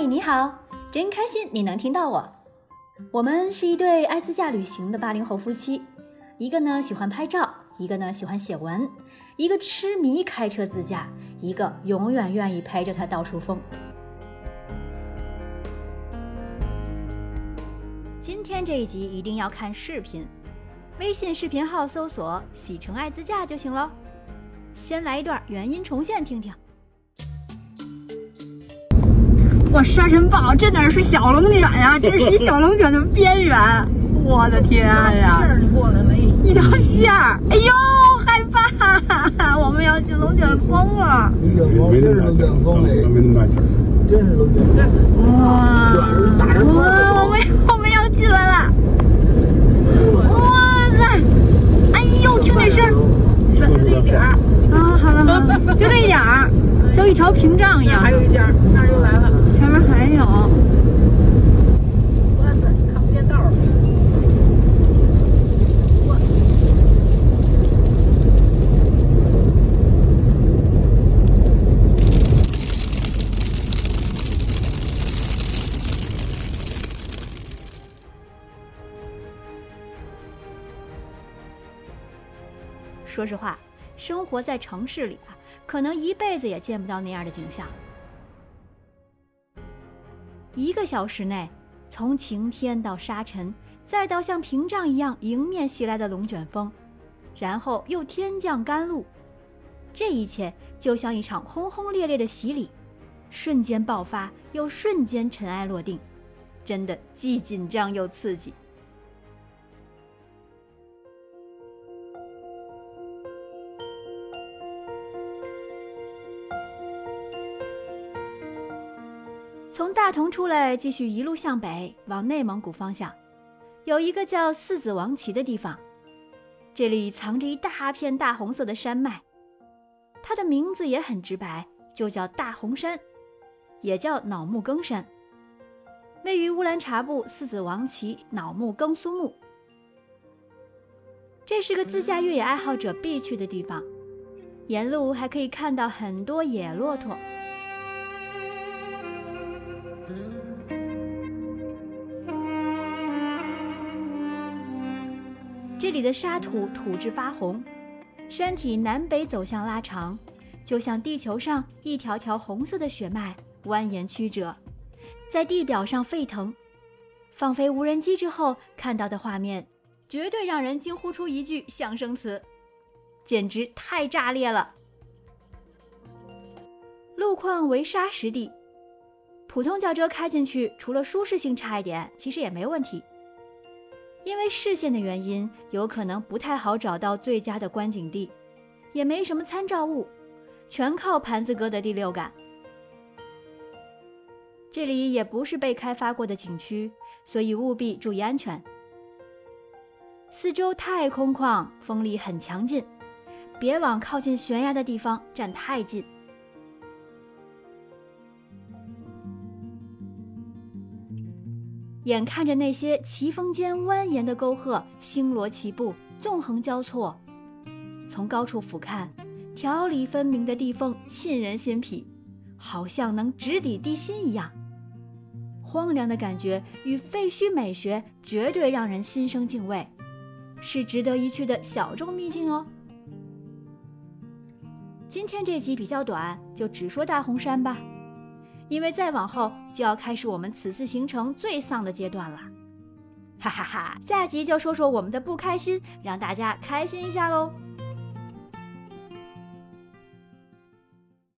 嗨，你好，真开心你能听到我。我们是一对爱自驾旅行的八零后夫妻，一个呢喜欢拍照，一个呢喜欢写文，一个痴迷开车自驾，一个永远愿意陪着他到处疯。今天这一集一定要看视频，微信视频号搜索“喜成爱自驾”就行了。先来一段原音重现听听。哇，沙尘暴，这哪是小龙卷呀？这是一小龙卷的边缘。我的天呀！线儿就过来了，一条线儿。哎呦，害怕！我们要进龙卷风了。龙卷风，真是龙卷风嘞！没那么大劲儿，真是龙卷风。哇！大人哇！我们我们要进来了。哇塞！哎呦，听这声儿，就这一点儿啊！好了好了，就这一点儿，就一条屏障一样。还有一家，说实话，生活在城市里啊，可能一辈子也见不到那样的景象。一个小时内，从晴天到沙尘，再到像屏障一样迎面袭来的龙卷风，然后又天降甘露，这一切就像一场轰轰烈烈的洗礼，瞬间爆发又瞬间尘埃落定，真的既紧张又刺激。从大同出来，继续一路向北往内蒙古方向，有一个叫四子王旗的地方，这里藏着一大片大红色的山脉，它的名字也很直白，就叫大红山，也叫脑木更山，位于乌兰察布四子王旗脑木更苏木。这是个自驾越野爱好者必去的地方，沿路还可以看到很多野骆驼。这里的沙土土质发红，山体南北走向拉长，就像地球上一条条红色的血脉蜿蜒曲折，在地表上沸腾。放飞无人机之后看到的画面，绝对让人惊呼出一句象声词，简直太炸裂了！路况为沙石地，普通轿车开进去，除了舒适性差一点，其实也没问题。因为视线的原因，有可能不太好找到最佳的观景地，也没什么参照物，全靠盘子哥的第六感。这里也不是被开发过的景区，所以务必注意安全。四周太空旷，风力很强劲，别往靠近悬崖的地方站太近。眼看着那些奇峰间蜿蜒的沟壑星罗棋布，纵横交错，从高处俯瞰，条理分明的地缝沁人心脾，好像能直抵地心一样。荒凉的感觉与废墟美学绝对让人心生敬畏，是值得一去的小众秘境哦。今天这集比较短，就只说大红山吧。因为再往后就要开始我们此次行程最丧的阶段了，哈哈哈！下集就说说我们的不开心，让大家开心一下喽。